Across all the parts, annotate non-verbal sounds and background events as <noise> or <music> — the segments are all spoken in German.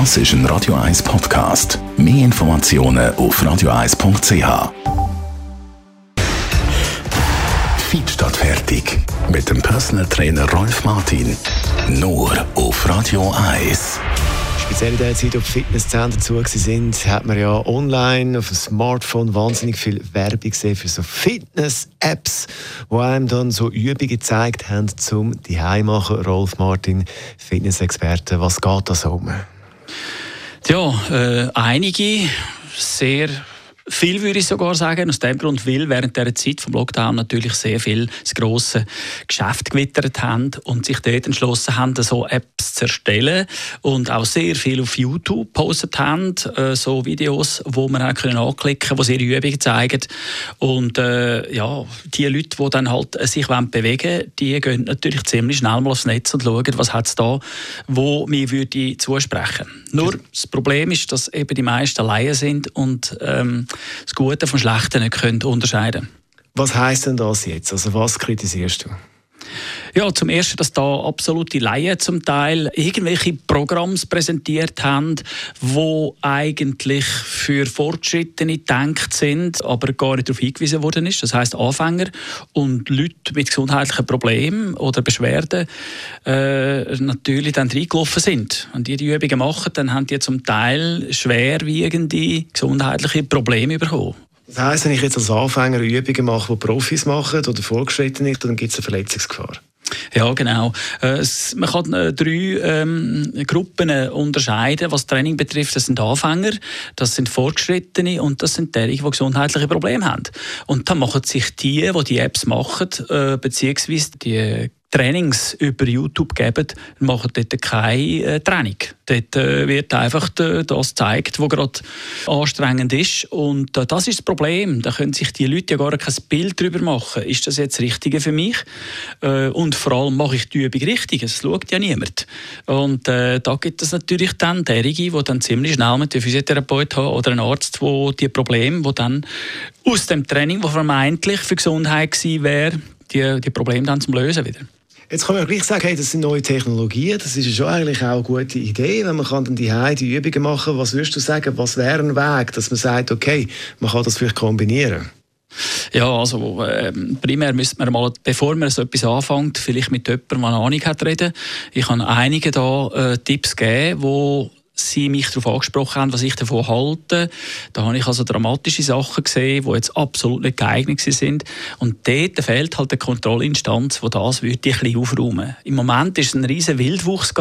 Das ist ein Radio 1 Podcast. Mehr Informationen auf radio1.ch. Feed statt fertig. Mit dem Personal Trainer Rolf Martin. Nur auf Radio 1. Speziell in der Zeit, ob Fitnesszentren zu sind, hat man ja online auf dem Smartphone wahnsinnig viel Werbung gesehen für so Fitness-Apps, wo einem dann so Übungen gezeigt haben zum die machen. Rolf Martin, Fitnessexperte, was geht da so um? Ja, äh, einige sehr viel würde ich sogar sagen, aus dem Grund, weil während der Zeit vom Lockdown natürlich sehr viel das grosse Geschäft gewittert haben und sich dort entschlossen haben, so Apps zu erstellen und auch sehr viel auf YouTube gepostet haben, äh, so Videos, wo man auch können anklicken, wo sie ihre Übungen zeigen. Und äh, ja, die Leute, die dann halt sich bewegen wollen, die gehen natürlich ziemlich schnell mal aufs Netz und schauen, was hat es da, wo mir würde zusprechen. Nur das Problem ist, dass eben die meisten Laien sind und ähm, das Gute vom Schlechten nicht können unterscheiden Was heißt denn das jetzt? Also was kritisierst du? Ja, zum Ersten, dass da absolute Laien zum Teil irgendwelche Programme präsentiert haben, wo eigentlich für Fortschrittene gedacht sind, aber gar nicht darauf hingewiesen worden ist. Das heißt Anfänger und Leute mit gesundheitlichen Problemen oder Beschwerden äh, natürlich dann reingelaufen sind. Und die die Übungen machen, dann haben die zum Teil schwerwiegende gesundheitliche Probleme bekommen. Das heisst, wenn ich jetzt als Anfänger Übungen mache, die Profis machen oder Fortgeschrittene, dann gibt es eine Verletzungsgefahr. Ja, genau. Äh, man kann äh, drei ähm, Gruppen äh, unterscheiden, was Training betrifft. Das sind Anfänger, das sind Fortgeschrittene und das sind diejenigen, die gesundheitliche Probleme haben. Und dann machen sich die, die die Apps machen, äh, beziehungsweise die Trainings über YouTube geben, machen dort keine äh, Training. Dort äh, wird einfach äh, das gezeigt, was gerade anstrengend ist. Und das ist das Problem. Da können sich die Leute ja gar kein Bild darüber machen. Ist das jetzt das Richtige für mich? Und vor allem mache ich die Übung richtig. Das schaut ja niemand. Und da gibt es natürlich dann derige, die dann ziemlich schnell mit einem Physiotherapeut haben oder einem Arzt, wo die Probleme, die dann aus dem Training, das vermeintlich für Gesundheit gewesen wäre, die, die Probleme dann zum Lösen wieder. Jetzt kann man gleich sagen, hey, das sind neue Technologien, das ist ja schon eigentlich auch eine gute Idee, wenn man kann dann die die Übungen machen. Was würdest du sagen, was wäre ein Weg, dass man sagt, okay, man kann das vielleicht kombinieren? Ja, also äh, primär müsste man mal, bevor man so etwas anfängt, vielleicht mit jemandem, der eine Ahnung hat, reden. Ich kann einige da äh, Tipps geben, die Sie mich darauf angesprochen haben, was ich davon halte. Da habe ich also dramatische Sachen gesehen, die jetzt absolut nicht geeignet sind. Und dort fehlt halt eine Kontrollinstanz, die das würde ein bisschen aufräumen Im Moment ist es ein riesen Wildwuchs,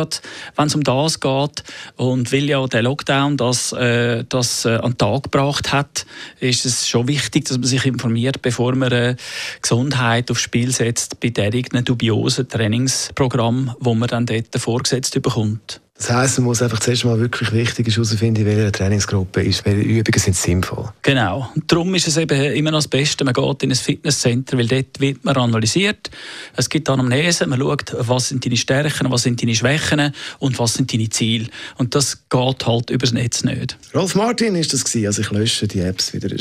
wenn es um das geht. Und weil ja der Lockdown das, äh, das äh, an den Tag gebracht hat, ist es schon wichtig, dass man sich informiert, bevor man äh, Gesundheit aufs Spiel setzt bei diesen dubiosen Trainingsprogrammen, wo man dann dort vorgesetzt bekommt. Das heisst, man muss einfach zuerst mal wirklich wichtig herausfinden, in welcher Trainingsgruppe ist, welche Übungen sind sinnvoll. Genau. Und darum ist es eben immer noch das Beste, man geht in ein Fitnesscenter, weil dort wird man analysiert. Es gibt Anamnese, man schaut, was sind deine Stärken, was sind deine Schwächen und was sind deine Ziele. Und das geht halt über das Netz nicht. Rolf Martin ist das gewesen. Also ich lösche die Apps wieder. <laughs>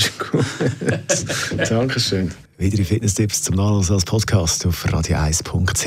Dankeschön. Weitere Fitnesstipps zum Nachlesen als Podcast auf radio1.ch.